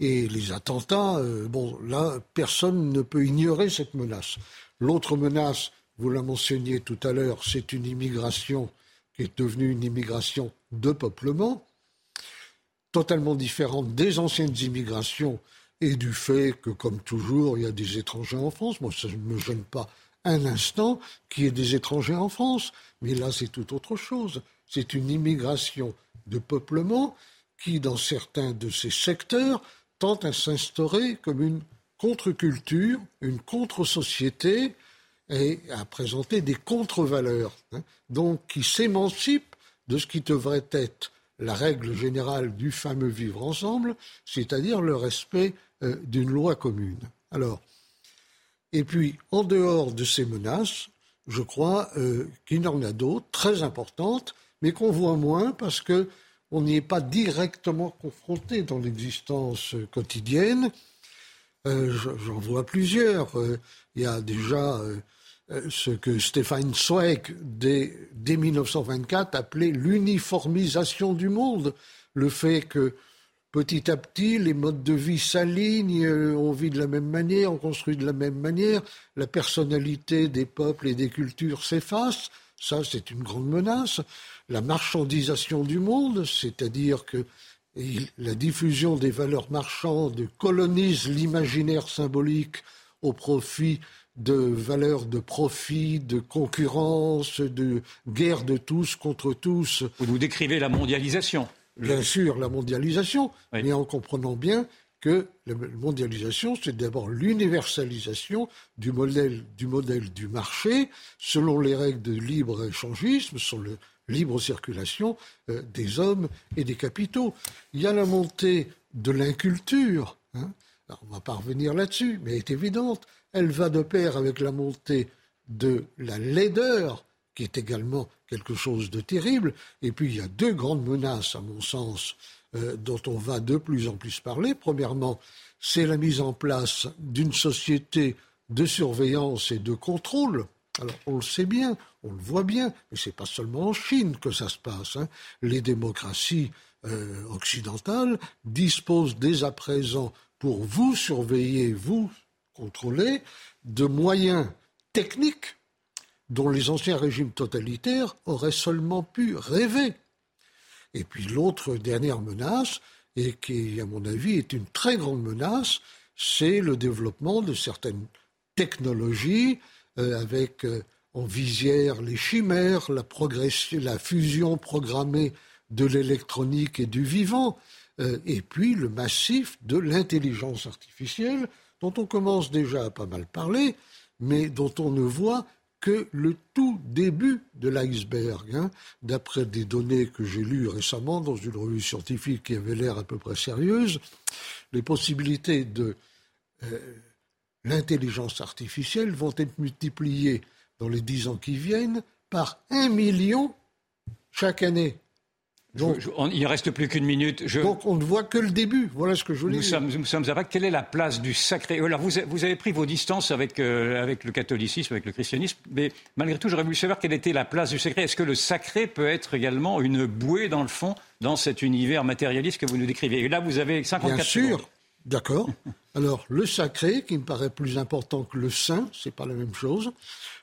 Et les attentats, euh, bon, là, personne ne peut ignorer cette menace. L'autre menace, vous la mentionniez tout à l'heure, c'est une immigration qui est devenue une immigration de peuplement, totalement différente des anciennes immigrations et du fait que, comme toujours, il y a des étrangers en France. Moi, ça ne me gêne pas un instant qu'il y ait des étrangers en France. Mais là, c'est tout autre chose. C'est une immigration de peuplement qui, dans certains de ces secteurs, tente à s'instaurer comme une contre-culture, une contre-société et à présenter des contre-valeurs. Hein. donc, qui s'émancipent de ce qui devrait être la règle générale du fameux vivre ensemble, c'est-à-dire le respect euh, d'une loi commune. Alors, et puis, en dehors de ces menaces, je crois euh, qu'il y en a d'autres très importantes, mais qu'on voit moins parce que on n'y est pas directement confronté dans l'existence quotidienne. Euh, j'en vois plusieurs. Euh, il y a déjà ce que Stéphane Zweig, dès, dès 1924, appelait l'uniformisation du monde. Le fait que petit à petit, les modes de vie s'alignent, euh, on vit de la même manière, on construit de la même manière, la personnalité des peuples et des cultures s'efface, ça c'est une grande menace. La marchandisation du monde, c'est-à-dire que la diffusion des valeurs marchandes colonise l'imaginaire symbolique au profit de valeurs de profit, de concurrence, de guerre de tous contre tous. Vous décrivez la mondialisation bien sûr la mondialisation, mais en comprenant bien que la mondialisation, c'est d'abord l'universalisation du modèle, du modèle du marché selon les règles de libre-échangisme, sur libre circulation euh, des hommes et des capitaux. Il y a la montée de l'inculture. Hein. On va pas revenir là-dessus, mais elle est évidente. Elle va de pair avec la montée de la laideur, qui est également quelque chose de terrible. Et puis, il y a deux grandes menaces, à mon sens, euh, dont on va de plus en plus parler. Premièrement, c'est la mise en place d'une société de surveillance et de contrôle. Alors, on le sait bien, on le voit bien, mais ce n'est pas seulement en Chine que ça se passe. Hein. Les démocraties euh, occidentales disposent dès à présent, pour vous surveiller, vous contrôler, de moyens techniques dont les anciens régimes totalitaires auraient seulement pu rêver. Et puis l'autre dernière menace, et qui, à mon avis, est une très grande menace, c'est le développement de certaines technologies euh, avec euh, en visière les chimères, la, fusion programmée de l'électronique et du vivant, euh, et puis le massif de l'intelligence artificielle, dont on commence déjà à pas mal parler, mais dont on ne voit que le tout début de l'iceberg. Hein. D'après des données que j'ai lues récemment dans une revue scientifique qui avait l'air à peu près sérieuse, les possibilités de euh, l'intelligence artificielle vont être multipliées dans les dix ans qui viennent par un million chaque année. Donc, il ne reste plus qu'une minute. Donc on ne voit que le début. Voilà ce que je voulais nous dire. Sommes, nous sommes à Quelle est la place du sacré? Alors vous, vous avez pris vos distances avec, euh, avec le catholicisme, avec le christianisme, mais malgré tout, j'aurais voulu savoir quelle était la place du sacré. Est-ce que le sacré peut être également une bouée dans le fond dans cet univers matérialiste que vous nous décrivez? Et là, vous avez 54 Bien sûr. D'accord. Alors, le sacré, qui me paraît plus important que le saint, c'est pas la même chose.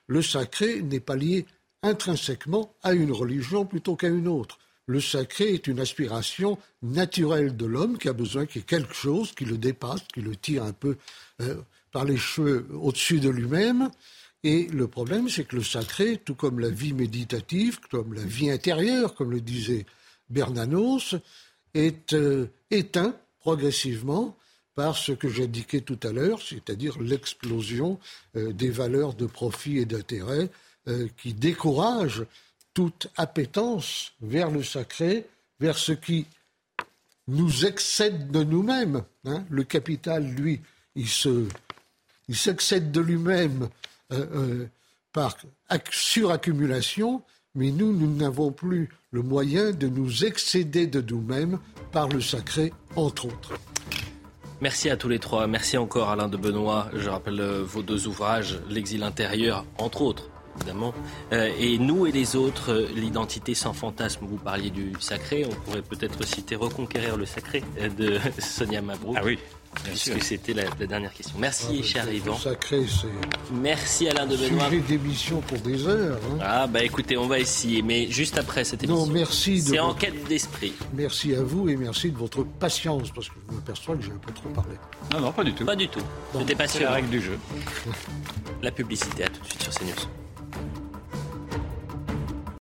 Le sacré n'est pas lié intrinsèquement à une religion plutôt qu'à une autre le sacré est une aspiration naturelle de l'homme qui a besoin qu'il y ait quelque chose qui le dépasse, qui le tire un peu euh, par les cheveux au-dessus de lui-même. Et le problème, c'est que le sacré, tout comme la vie méditative, comme la vie intérieure, comme le disait Bernanos, est euh, éteint progressivement par ce que j'indiquais tout à l'heure, c'est-à-dire l'explosion euh, des valeurs de profit et d'intérêt qui découragent toute appétence vers le sacré, vers ce qui nous excède de nous-mêmes. Hein. Le capital, lui, il se, de lui-même euh, euh, par suraccumulation, mais nous, nous n'avons plus le moyen de nous excéder de nous-mêmes par le sacré, entre autres. Merci à tous les trois. Merci encore Alain de Benoît. Je rappelle euh, vos deux ouvrages, L'exil intérieur, entre autres, évidemment. Euh, et nous et les autres, euh, l'identité sans fantasme. Vous parliez du sacré. On pourrait peut-être citer Reconquérir le sacré euh, de Sonia Mabrouk. Ah oui. Puisque c'était la, dernière question. Merci, ah, cher Yvan. Sacré, c'est. Merci, Alain de Benoît. Sujet d'émission pour des heures. Hein. Ah, bah écoutez, on va essayer, mais juste après cette émission. Non, merci. C'est en quête d'esprit. Merci à vous et merci de votre patience, parce que je m'aperçois que j'ai un peu trop parlé. Non, non, pas du tout. Pas du tout. C'était pas la règle du jeu. la publicité, à tout de suite sur CNews. Thank you.